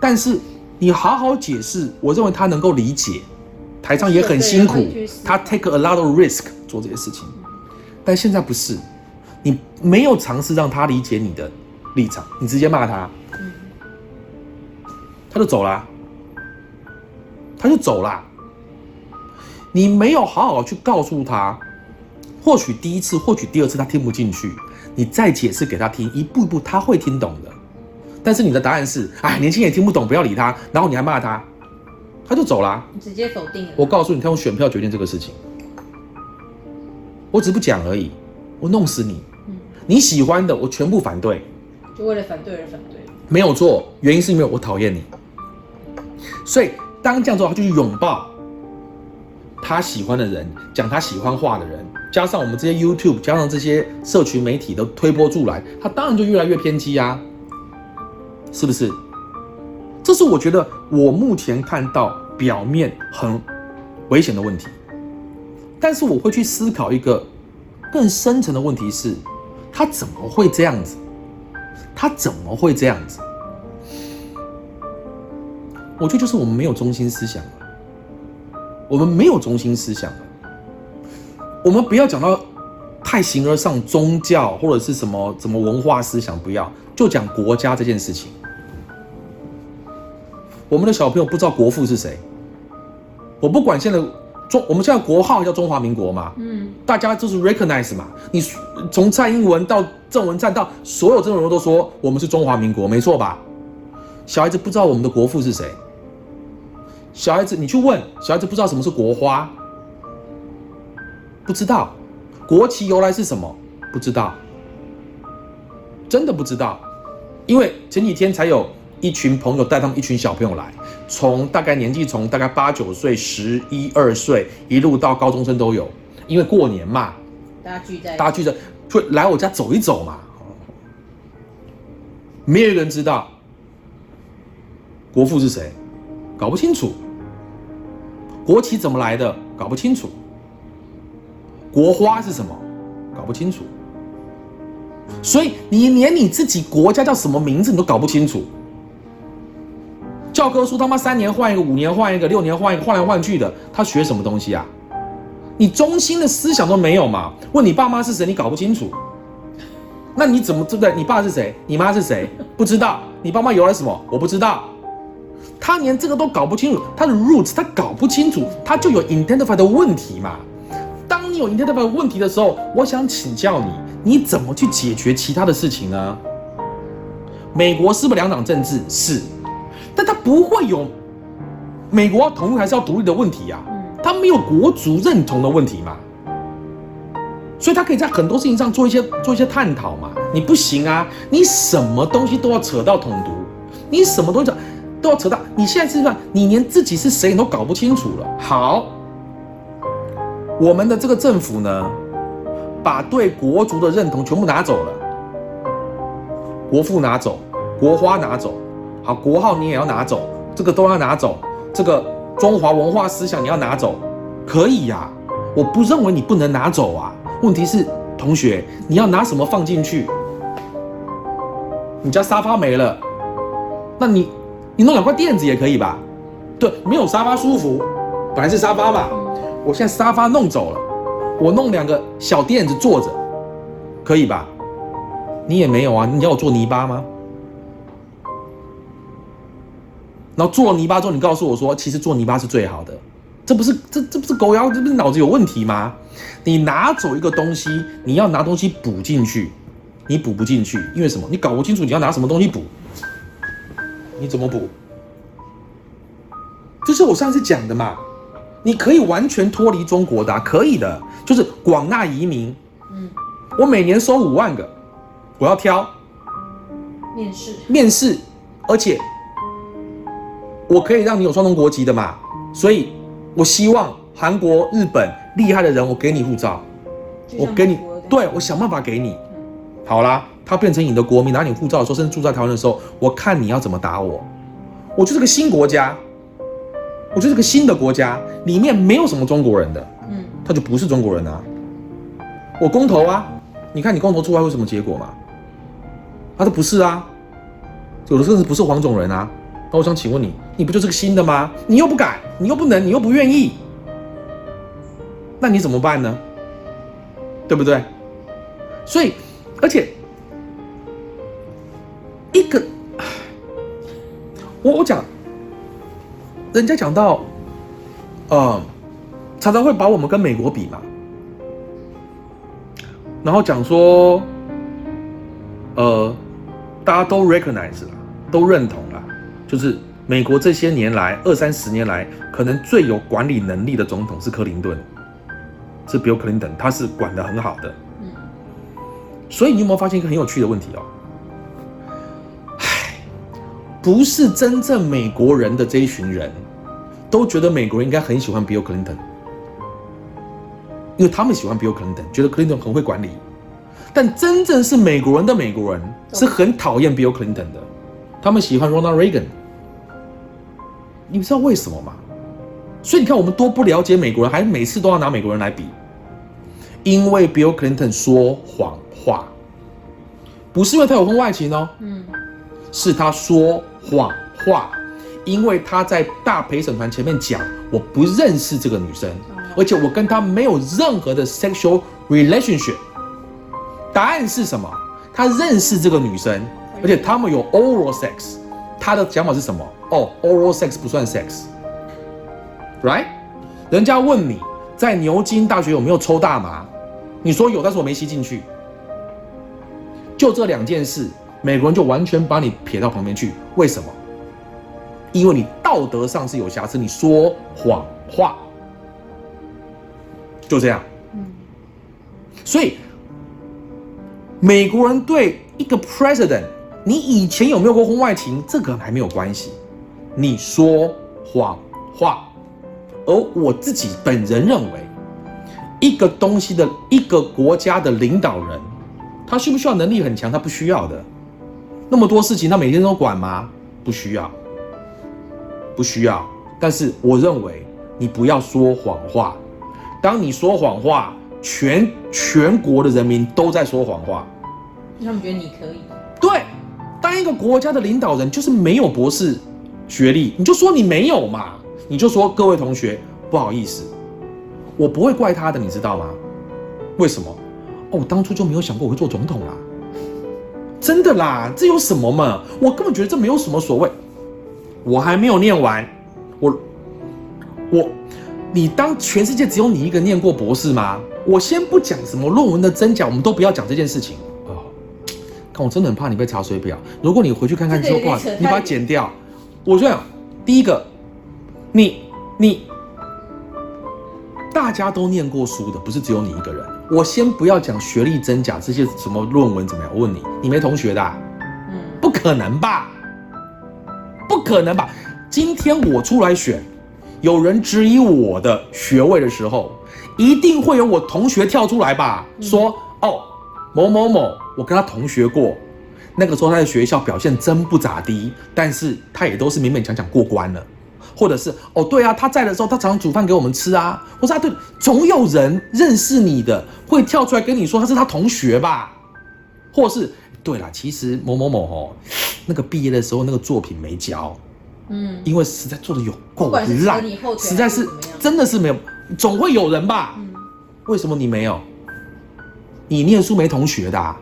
但是你好好解释，我认为他能够理解。台上也很辛苦他 take a lot of risk 做这些事情，但现在不是，你没有尝试让他理解你的立场，你直接骂他，他就走啦，他就走啦。你没有好好去告诉他，或许第一次，或许第二次他听不进去，你再解释给他听，一步一步他会听懂的。但是你的答案是，哎，年轻人也听不懂，不要理他，然后你还骂他，他就走啦。你直接否定了。我告诉你，他用选票决定这个事情。我只是不讲而已，我弄死你。你喜欢的，我全部反对，就为了反对而反对。没有错。原因是因为我讨厌你。所以当这样做，他就去拥抱他喜欢的人，讲他喜欢话的人，加上我们这些 YouTube，加上这些社群媒体都推波助澜，他当然就越来越偏激啊，是不是？这是我觉得我目前看到表面很危险的问题，但是我会去思考一个更深层的问题是，他怎么会这样子？他怎么会这样子？我觉得就是我们没有中心思想了，我们没有中心思想了。我们不要讲到太形而上宗教或者是什么什么文化思想，不要就讲国家这件事情。我们的小朋友不知道国父是谁，我不管现在中我们现在国号叫中华民国嘛，嗯，大家就是 recognize 嘛。你从蔡英文到郑文灿到所有这种人都说我们是中华民国，没错吧？小孩子不知道我们的国父是谁，小孩子你去问小孩子不知道什么是国花，不知道。国旗由来是什么，不知道，真的不知道，因为前几天才有一群朋友带他们一群小朋友来，从大概年纪从大概八九岁、十一二岁一路到高中生都有，因为过年嘛，大家聚在大家聚着就来我家走一走嘛，没有人知道国父是谁，搞不清楚，国旗怎么来的，搞不清楚，国花是什么，搞不清楚，所以你连你自己国家叫什么名字你都搞不清楚。教科书他妈三年换一个，五年换一个，六年换一个，换来换去的，他学什么东西啊？你中心的思想都没有嘛？问你爸妈是谁，你搞不清楚，那你怎么对不对？你爸是谁？你妈是谁？不知道。你爸妈由来什么？我不知道。他连这个都搞不清楚，他的 roots 他搞不清楚，他就有 identify 的问题嘛。当你有 identify 的问题的时候，我想请教你，你怎么去解决其他的事情呢？美国是不是两党政治？是，但他不会有美国要统一还是要独立的问题呀、他没有国族认同的问题嘛，所以他可以在很多事情上做一些做一些探讨嘛。你不行啊，你什么东西都要扯到统独，你什么东西都要扯到，你现在是不是你连自己是谁你都搞不清楚了？好，我们的这个政府呢，把对国族的认同全部拿走了，国父拿走，国花拿走，好，国号你也要拿走，这个都要拿走，这个中华文化思想你要拿走，可以呀、我不认为你不能拿走啊。问题是，同学，你要拿什么放进去？你家沙发没了，那你你弄两块垫子也可以吧？对，没有沙发舒服，本来是沙发嘛，我现在沙发弄走了，我弄两个小垫子坐着，可以吧？你也没有啊，你要我做泥巴吗？然后做了泥巴之后，你告诉我说，其实做泥巴是最好的，这不是这这不是狗咬，这不是脑子有问题吗？你拿走一个东西，你要拿东西补进去，你补不进去，因为什么？你搞不清楚你要拿什么东西补，你怎么补？这是我上次讲的嘛，你可以完全脱离中国的、啊，可以的，就是广纳移民。嗯，我每年收五万个，我要挑面试面试，而且我可以让你有双重国籍的嘛，所以我希望韩国、日本厉害的人，我给你护照，我给你对我想办法给你。好啦，他变成你的国民，拿你护照的时候，甚至住在台湾的时候，我看你要怎么打我。我就是个新国家，我就是个新的国家，里面没有什么中国人的，嗯，他就不是中国人啊。我公投啊，你看你公投出来会什么结果嘛？他说不是啊，有的甚至不是黄种人啊，那我想请问你，你不就是个新的吗？你又不敢，你又不能，你又不愿意，那你怎么办呢？对不对？所以，而且一个，我我讲，人家讲到，呃，常常会把我们跟美国比嘛，然后讲说，呃，大家都 recognize 了，都认同了，就是美国这些年来二三十年来，可能最有管理能力的总统是克林顿，是 Bill Clinton，他是管得很好的。嗯，所以你有没有发现一个很有趣的问题哦？唉，不是真正美国人的这一群人，都觉得美国人应该很喜欢 Bill Clinton，因为他们喜欢 Bill Clinton，觉得 Clinton 很会管理。但真正是美国人的美国人是很讨厌 Bill Clinton 的，他们喜欢 Ronald Reagan。你知道为什么吗？所以你看，我们多不了解美国人，还每次都要拿美国人来比。因为 Bill Clinton 说谎话，不是因为他有婚外情哦，嗯，是他说谎话，因为他在大陪审团前面讲，我不认识这个女生，而且我跟她没有任何的 sexual relationship。答案是什么？他认识这个女生，而且他们有 oral sex。他的想法是什么？哦，oral sex 不算 sex，right？人家问你在牛津大学有没有抽大麻，你说有，但是我没吸进去。就这两件事，美国人就完全把你撇到旁边去。为什么？因为你道德上是有瑕疵，你说谎话，就这样。嗯，所以美国人对一个 president，你以前有没有过婚外情，这个还没有关系。你说谎话，而我自己本人认为，一个东西的一个国家的领导人，他需不需要能力很强？他不需要的。那么多事情，他每天都管吗？不需要，不需要。但是我认为，你不要说谎话。当你说谎话，全全国的人民都在说谎话。他们觉得你可以，对，当一个国家的领导人就是没有博士学历，你就说你没有嘛，你就说各位同学不好意思，我不会怪他的，你知道吗？为什么？哦，我当初就没有想过我会做总统啦，真的啦，这有什么嘛？我根本觉得这没有什么所谓，我还没有念完，我我。你当全世界只有你一个念过博士吗？我先不讲什么论文的真假，我们都不要讲这件事情我真的很怕你被查水表。如果你回去看看之后，不好，你把它剪掉。我这样，第一个，你你大家都念过书的，不是只有你一个人。我先不要讲学历真假这些什么论文怎么样。我问你，你没同学的、啊？嗯，不可能吧？不可能吧？今天我出来选。有人质疑我的学位的时候，一定会有我同学跳出来吧，说：“哦，某某某，我跟他同学过，那个时候他在学校表现真不咋地，但是他也都是勉勉强强过关了。”或者是：“哦，对啊，他在的时候，他常常煮饭给我们吃啊。”或者啊，对，总有人认识你的会跳出来跟你说他是他同学吧，或是对了，其实某某某哦，那个毕业的时候那个作品没交。嗯，因为实在做的有够烂实在是真的是没有，总会有人吧？嗯，为什么你没有？你念书没同学的、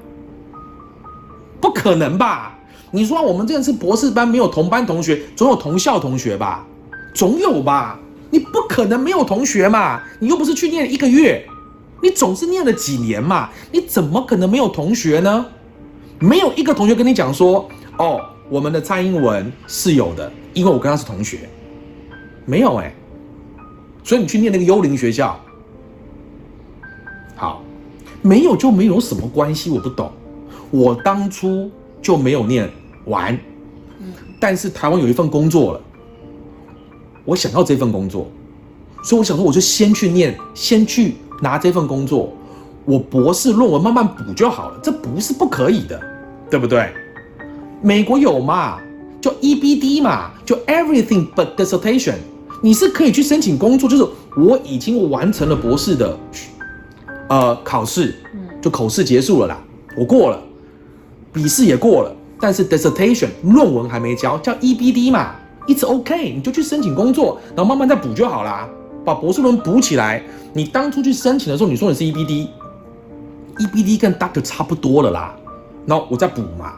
不可能吧？你说我们这个是博士班，没有同班同学，总有同校同学吧？总有吧？你不可能没有同学嘛？你又不是去念一个月，你总是念了几年嘛？你怎么可能没有同学呢？没有一个同学跟你讲说，哦，我们的蔡英文是有的，因为我跟他是同学，没有哎、所以你去念那个幽灵学校，没有就没有什么关系，我不懂。我当初就没有念完，但是台湾有一份工作了，我想要这份工作，所以我想说，我就先去念，先去拿这份工作，我博士论文慢慢补就好了，这不是不可以的，对不对？美国有嘛，就 EBD 嘛，就 Everything but dissertation，你是可以去申请工作，就是我已经完成了博士的呃考试，就口试结束了啦，我过了，笔试也过了，但是 dissertation 论文还没交，叫 EBD 嘛，It's OK，你就去申请工作，然后慢慢再补就好啦，把博士论文补起来。你当初去申请的时候，你说你是 EBD，EBD 跟 Doctor 差不多了啦，然后我再补嘛，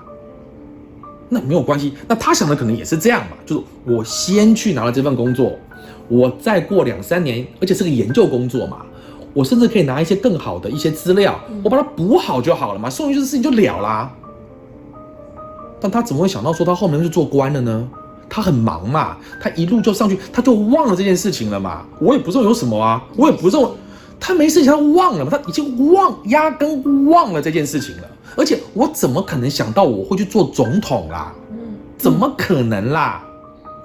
那没有关系。那他想的可能也是这样嘛，就是我先去拿了这份工作，我再过两三年，而且是个研究工作嘛，我甚至可以拿一些更好的一些资料，我把它补好就好了嘛，送进去的事情就了啦。但他怎么会想到说他后面去做官了呢？他很忙嘛，他一路就上去，他就忘了这件事情了嘛。我也不认为有什么啊，我也不认为他没事情，他忘了嘛，他已经忘，压根忘了这件事情了。而且我怎么可能想到我会去做总统啦？嗯，怎么可能啦？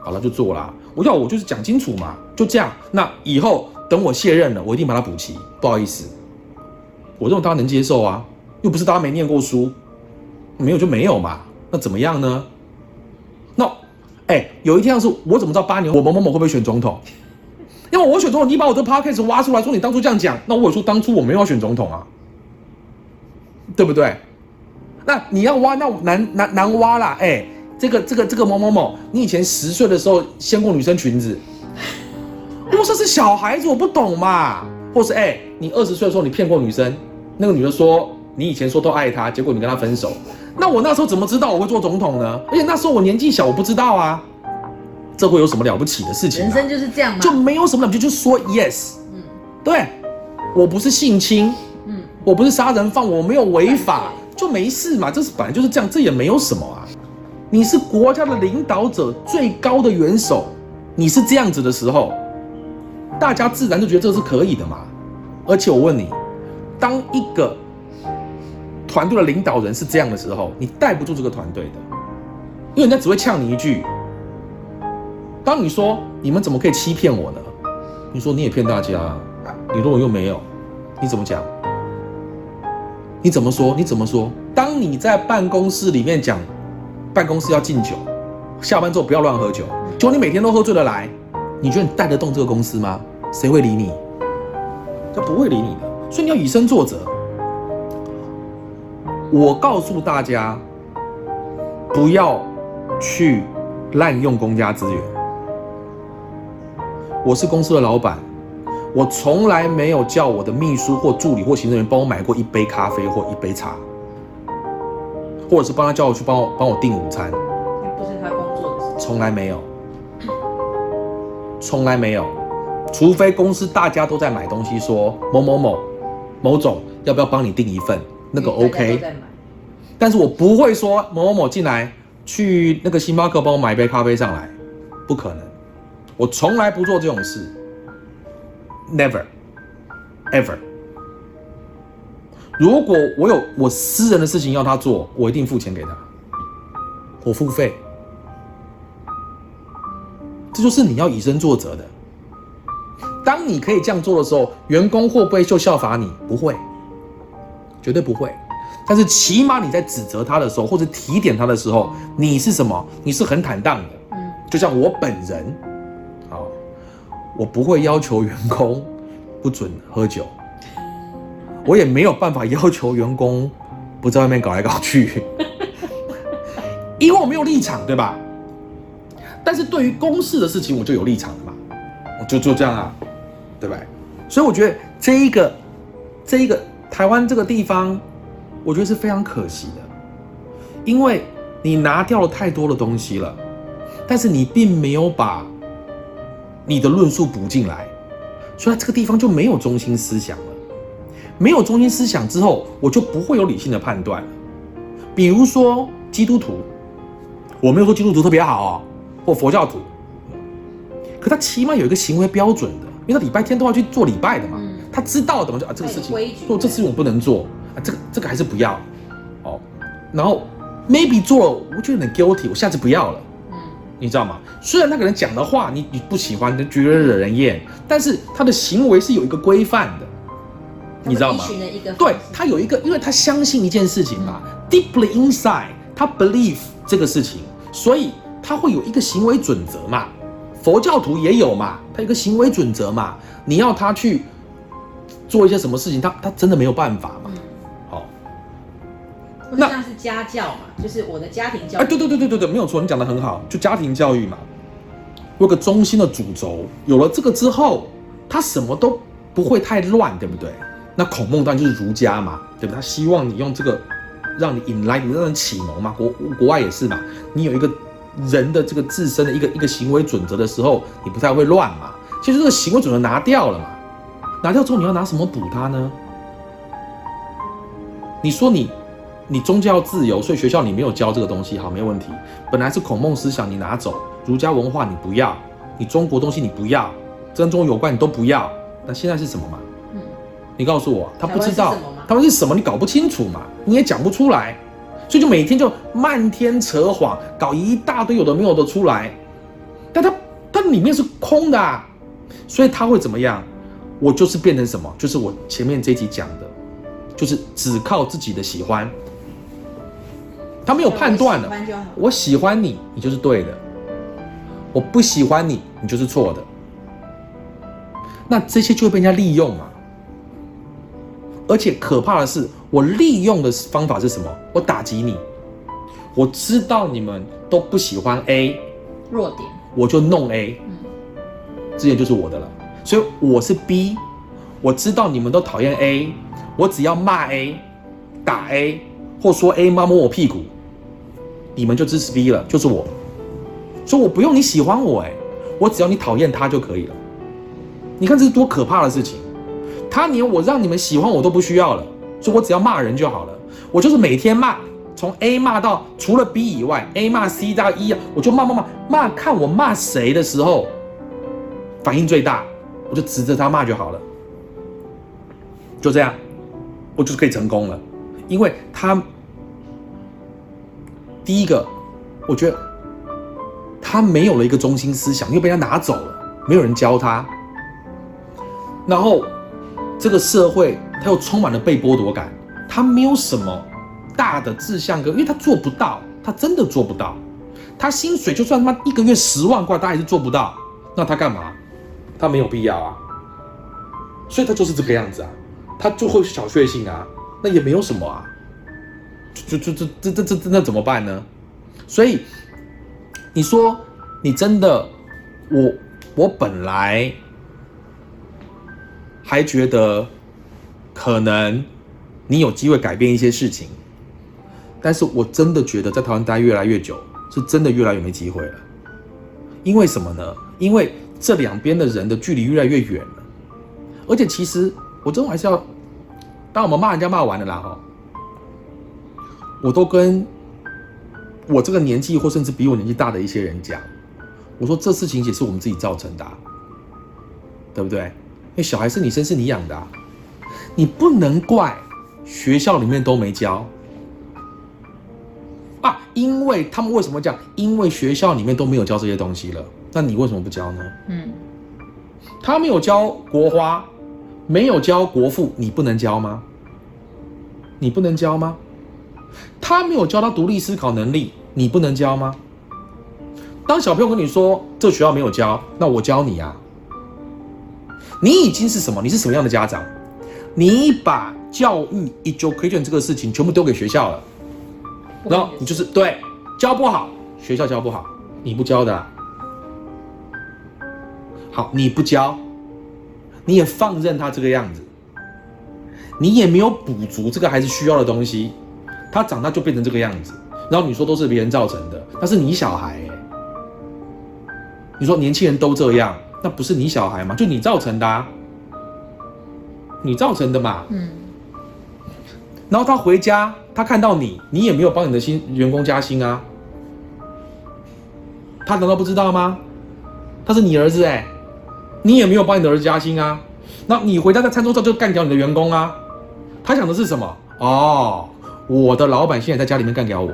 好了，就做啦。我要我就是讲清楚嘛，就这样。那以后等我卸任了，我一定把它补齐。不好意思，我这种大家能接受啊，又不是大家没念过书，没有就没有嘛。那怎么样呢？那，哎，有一天要是我怎么知道八年我某某某会不会选总统？因为我选总统，你把我这 podcast 挖出来说你当初这样讲，那我有说当初我没有要选总统啊，对不对？那你要挖，那难难难挖啦！哎，这个这个这个某某某，你以前十岁的时候掀过女生裙子，我说是小孩子，我不懂嘛。或是哎，你二十岁的时候你骗过女生，那个女的说你以前说都爱她，结果你跟她分手。那我那时候怎么知道我会做总统呢？而且那时候我年纪小，我不知道啊。这会有什么了不起的事情？人生就是这样嘛，就没有什么了不起，就说 yes。嗯，对，我不是性侵，嗯，我不是杀人犯，我没有违法，就没事嘛。这是本来就是这样，这也没有什么啊。你是国家的领导者，最高的元首，你是这样子的时候，大家自然就觉得这是可以的嘛。而且我问你，当一个团队的领导人是这样的时候，你带不住这个团队的，因为人家只会呛你一句。当你说你们怎么可以欺骗我呢？你说你也骗大家，你说我又没有，你怎么讲？你怎么说？你怎么说？当你在办公室里面讲，办公室要敬酒，下班之后不要乱喝酒，结果你每天都喝醉了来，你觉得你带得动这个公司吗？谁会理你？他不会理你的，所以你要以身作则。我告诉大家，不要去滥用公家资源。我是公司的老板，我从来没有叫我的秘书或助理或行政员帮我买过一杯咖啡或一杯茶，或者是帮他叫我去帮我帮我订午餐。不是他工作的事。从来没有，从来没有，除非公司大家都在买东西，说某某某某总要不要帮你订一份，那个 OK。但是我不会说某某某进来去那个星巴克帮我买一杯咖啡上来，不可能。我从来不做这种事，never，ever。如果我有我私人的事情要他做，我一定付钱给他，我付费。这就是你要以身作则的。当你可以这样做的时候，员工会不会就效法你？不会，绝对不会。但是起码你在指责他的时候，或者提点他的时候，你是什么？你是很坦荡的。就像我本人。啊我不会要求员工不准喝酒，我也没有办法要求员工不在外面搞来搞去，因为我没有立场，对吧？但是对于公事的事情，我就有立场了嘛，我就就这样啊，对吧？所以我觉得这一个这一个台湾这个地方，我觉得是非常可惜的，因为你拿掉了太多的东西了，但是你并没有把。你的论述补进来，所以这个地方就没有中心思想了。没有中心思想之后，我就不会有理性的判断。比如说基督徒，我没有说基督徒特别好哦，或佛教徒，可他起码有一个行为标准的，因为他礼拜天都要去做礼拜的嘛，他知道的嘛，就啊这个事情做这事情我不能做啊，这个这个还是不要哦。然后 maybe 做了，我觉得很 guilty，我下次不要了。你知道吗？虽然那个人讲的话你你不喜欢，你觉得惹人厌，但是他的行为是有一个规范的，你知道吗？对他有一个，因为他相信一件事情嘛，deeply inside，他 believe 这个事情，所以他会有一个行为准则嘛。佛教徒也有嘛，他有个行为准则嘛。你要他去做一些什么事情，他他真的没有办法嘛。好，那是家教嘛，就是我的家庭教育。哎，对对对对对对，没有错，你讲的很好，就家庭教育嘛，有个中心的主轴，有了这个之后，他什么都不会太乱，对不对？那孔孟当然就是儒家嘛，对不对？他希望你用这个让你引来你让人启蒙嘛，国国外也是嘛，你有一个人的这个自身的一个一个行为准则的时候，你不太会乱嘛。其实这个行为准则拿掉了嘛，拿掉之后你要拿什么补它呢？你说你你宗教自由，所以学校你没有教这个东西，好，没问题。本来是孔孟思想，你拿走；儒家文化你不要，你中国东西你不要，跟中国有关你都不要。那现在是什么嘛？嗯，你告诉我，他不知道他们是什么，你搞不清楚嘛，你也讲不出来，所以就每天就漫天扯谎，搞一大堆有的没有的出来，但它它里面是空的、啊，所以他会怎么样？我就是变成什么？就是我前面这一集讲的，就是只靠自己的喜欢，他没有判断的。我喜欢你，你就是对的；我不喜欢你，你就是错的。那这些就会被人家利用嘛。而且可怕的是，我利用的方法是什么？我打击你。我知道你们都不喜欢 A，弱点，我就弄 A，嗯，之前就是我的了。所以我是 B，我知道你们都讨厌 A，我只要骂 A，打 A，或说 A 妈摸我屁股，你们就支持 B 了，就是我。所以我不用你喜欢我，哎，我只要你讨厌他就可以了。你看这是多可怕的事情！他连我让你们喜欢我都不需要了，所以我只要骂人就好了。我就是每天骂，从 A 骂到除了 B 以外，A 骂 C 到 E，我就骂骂骂骂，看我骂谁的时候反应最大，我就指着他骂就好了。就这样，我就是可以成功了，因为他第一个，我觉得他没有了一个中心思想，又被他拿走了，没有人教他。然后这个社会他又充满了被剥夺感，他没有什么大的志向跟，因为他做不到，他真的做不到。他薪水就算他妈一个月十万块，他还是做不到，那他干嘛？他没有必要啊。所以他就是这个样子啊，他就会小确幸啊，那也没有什么啊，就就就这这这这那怎么办呢？所以你说你真的，我我本来还觉得可能你有机会改变一些事情，但是我真的觉得在台湾待越来越久，是真的越来越没机会了。因为什么呢？因为这两边的人的距离越来越远了。而且其实我真的还是要，当我们骂人家骂完了啦哈，我都跟我这个年纪或甚至比我年纪大的一些人讲，我说这事情也是我们自己造成的、对不对？因为小孩是你生是你养的、啊，你不能怪学校里面都没教啊，因为他们为什么讲？因为学校里面都没有教这些东西了，那你为什么不教呢？嗯，他没有教国花，没有教国父，你不能教吗？你不能教吗？他没有教他独立思考能力，你不能教吗？当小朋友跟你说这学校没有教，那我教你啊。你已经是什么？你是什么样的家长？你把教育 education 这个事情全部丢给学校了，然后你就是对教不好，学校教不好，你不教的啊、好，你不教，你也放任他这个样子，你也没有补足这个孩子需要的东西，他长大就变成这个样子，然后你说都是别人造成的，那是你小孩、欸，你说年轻人都这样，那不是你小孩吗？就你造成的、啊，你造成的嘛。嗯，然后他回家，他看到你，你也没有帮你的新员工加薪啊，他难道不知道吗？他是你儿子哎、你也没有帮你的儿子加薪啊，那你回家在餐桌上就干掉你的员工啊，他想的是什么？哦，我的老板现在在家里面干掉我，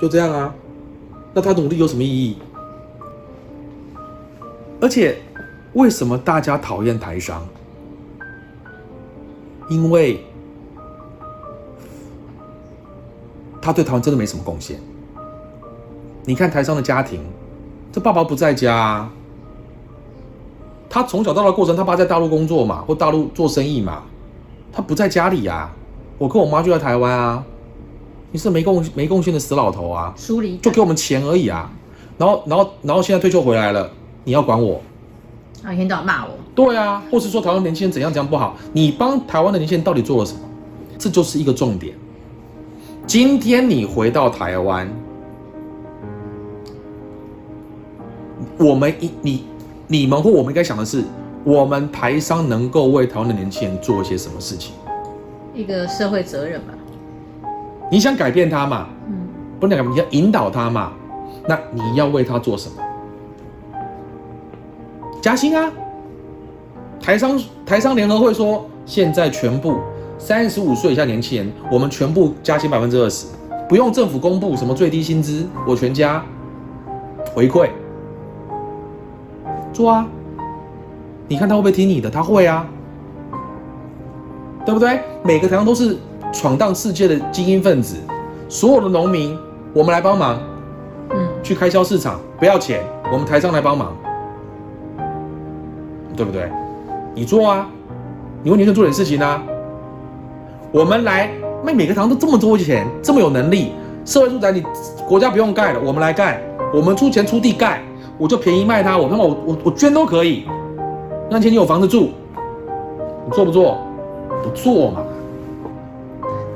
就这样啊，那他努力有什么意义？而且，为什么大家讨厌台商？因为他对台湾真的没什么贡献。你看台商的家庭，这爸爸不在家、啊，他从小到大过程，他爸在大陆工作嘛，或大陆做生意嘛，他不在家里呀、我跟我妈就在台湾啊，你是没贡没贡献的死老头啊，疏离就给我们钱而已啊。然后，然后，然后现在退休回来了，你要管我？啊，一天到晚骂我，对啊，或是说台湾年轻人怎样怎样不好？你帮台湾的年轻人到底做了什么？这就是一个重点。今天你回到台湾，我们一你你们或我们应该想的是，我们台商能够为台湾的年轻人做一些什么事情？一个社会责任吧。你想改变他嘛？嗯，不能改变，你要引导他嘛？那你要为他做什么？加薪啊！台商台商联合会说，现在全部三十五岁以下年轻人，我们全部加薪百分之二十，不用政府公布什么最低薪资，我全加回馈做啊！你看他会不会听你的？他会啊，对不对？每个台商都是闯荡世界的精英分子，所有的农民，我们来帮忙。嗯，去开销市场不要钱，我们台商来帮忙，对不对？你做啊，你为年轻人做点事情啊。我们来，卖每个堂都这么多钱，这么有能力，社会住宅你国家不用盖了，我们来盖，我们出钱出地盖，我就便宜卖他，我他妈我我我捐都可以，让钱你有房子住，你做不做？不做嘛，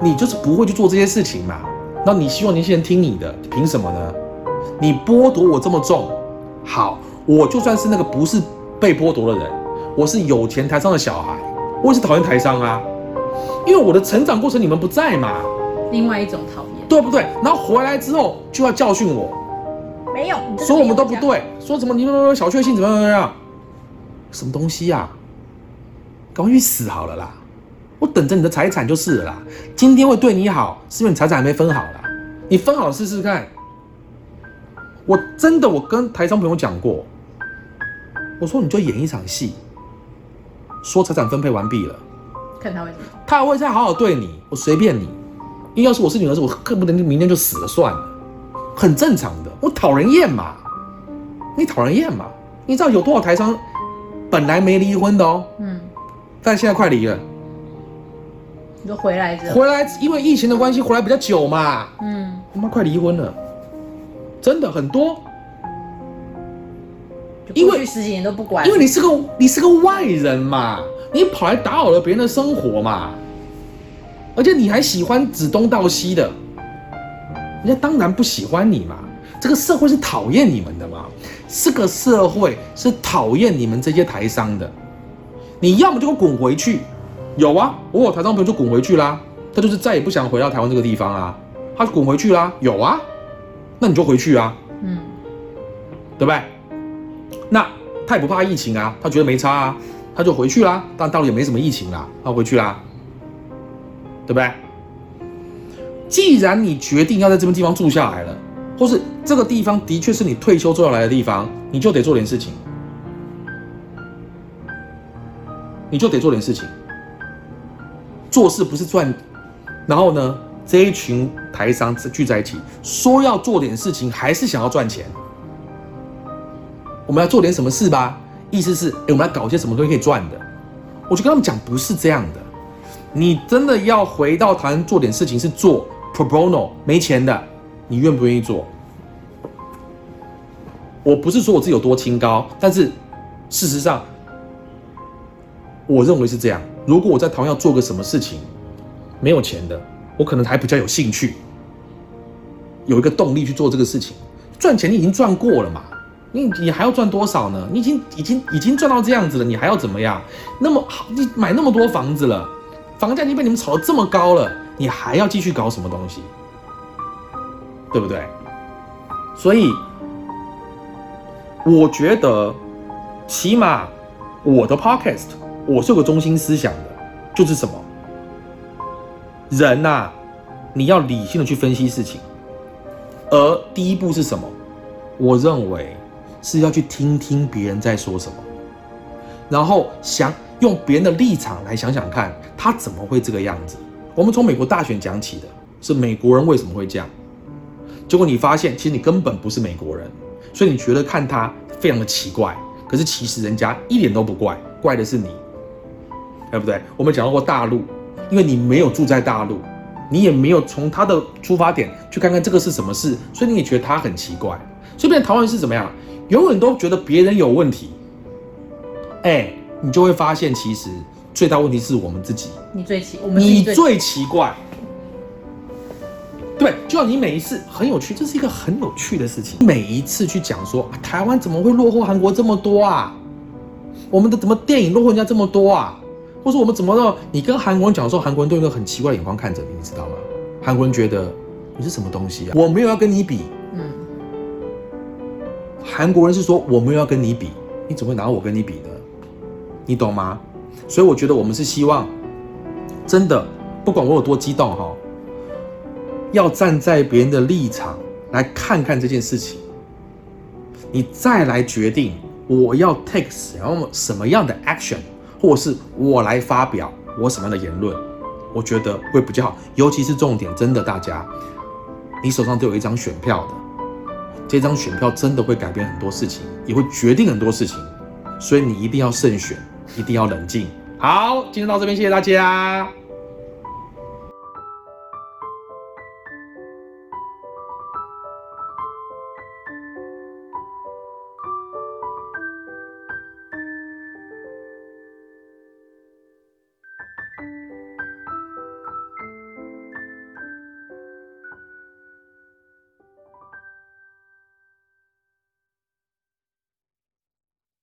你就是不会去做这些事情嘛。那你希望年轻人听你的，凭什么呢？你剥夺我这么重，好，我就算是那个不是被剥夺的人，我是有钱台商的小孩，我也是讨厌台商啊，因为我的成长过程你们不在嘛，另外一种讨厌。对不对？然后回来之后就要教训我，没有，你说我们都不。对，说什么你们小确幸怎么样怎么样，什么东西呀、赶快去死好了啦！我等着你的财产就是了啦。今天会对你好，是因为你财产还没分好啦。你分好试试看。我真的，我跟台商朋友讲过，我说你就演一场戏，说财产分配完毕了，看他会怎么。他还会再好好对你，我随便你。因为要是我是你儿子，我恨不得你明天就死了算了，很正常的。我讨人厌嘛，你讨人厌嘛？你知道有多少台商本来没离婚的哦，嗯，但现在快离了，你就回来着，回来因为疫情的关系回来比较久嘛，嗯，他妈快离婚了，真的很多。就因为十几年都不管，因为你是个你是个外人嘛，你跑来打扰了别人的生活嘛，而且你还喜欢指东道西的，人家当然不喜欢你嘛。这个社会是讨厌你们的嘛，这个社会是讨厌你们这些台商的。你要么就滚回去，有啊，我有台商朋友就滚回去啦，他就是再也不想回到台湾这个地方啊，他就滚回去啦，有啊，那你就回去啊，嗯，对不对？那他也不怕疫情啊，他觉得没差啊，他就回去啦。但大陆也没什么疫情啦，他回去啦，对不对？既然你决定要在这个地方住下来了，或是这个地方的确是你退休做要来的地方，你就得做点事情，你就得做点事情。做事不是赚，然后呢，这一群台商聚在一起，说要做点事情，还是想要赚钱。我们要做点什么事吧？意思是，哎，我们来搞一些什么东西可以赚的。我就跟他们讲，不是这样的。你真的要回到台湾做点事情，是做 pro bono 没钱的，你愿不愿意做？我不是说我自己有多清高，但是事实上，我认为是这样。如果我在台湾要做个什么事情，没有钱的，我可能还比较有兴趣，有一个动力去做这个事情。赚钱你已经赚过了嘛，你你还要赚多少呢？你已经已经已经赚到这样子了，你还要怎么样？那么好，你买那么多房子了，房价已经被你们炒得这么高了，你还要继续搞什么东西？对不对？所以我觉得，起码我的 podcast 我是有个中心思想的，就是什么？人呐、你要理性的去分析事情，而第一步是什么？我认为是要去听听别人在说什么，然后想用别人的立场来想想看，他怎么会这个样子。我们从美国大选讲起的，是美国人为什么会这样？结果你发现，其实你根本不是美国人，所以你觉得看他非常的奇怪。可是其实人家一点都不怪，怪的是你，对不对？我们讲到过大陆，因为你没有住在大陆，你也没有从他的出发点去看看这个是什么事，所以你也觉得他很奇怪。所以变成台湾是怎么样？永远都觉得别人有问题，哎，你就会发现其实最大问题是我们自己，你最奇，我们最你最奇怪。对，就像你每一次很有趣，这是一个很有趣的事情。每一次去讲说、啊台湾怎么会落后韩国这么多啊？我们的怎么电影落后人家这么多啊？或者我们怎么让你跟韩国人讲的时候，韩国人都用一个很奇怪的眼光看着你，你知道吗？韩国人觉得你是什么东西啊？我没有要跟你比。韩国人是说我没有要跟你比，你怎么会拿我跟你比呢？你懂吗？所以我觉得我们是希望，真的，不管我有多激动哈，要站在别人的立场来看看这件事情，你再来决定我要 take 什么什么样的 action，或是我来发表我什么样的言论，我觉得会比较好。尤其是重点，真的大家，你手上都有一张选票的。这张选票真的会改变很多事情，也会决定很多事情，所以你一定要慎选，一定要冷静。好，今天到这边，谢谢大家。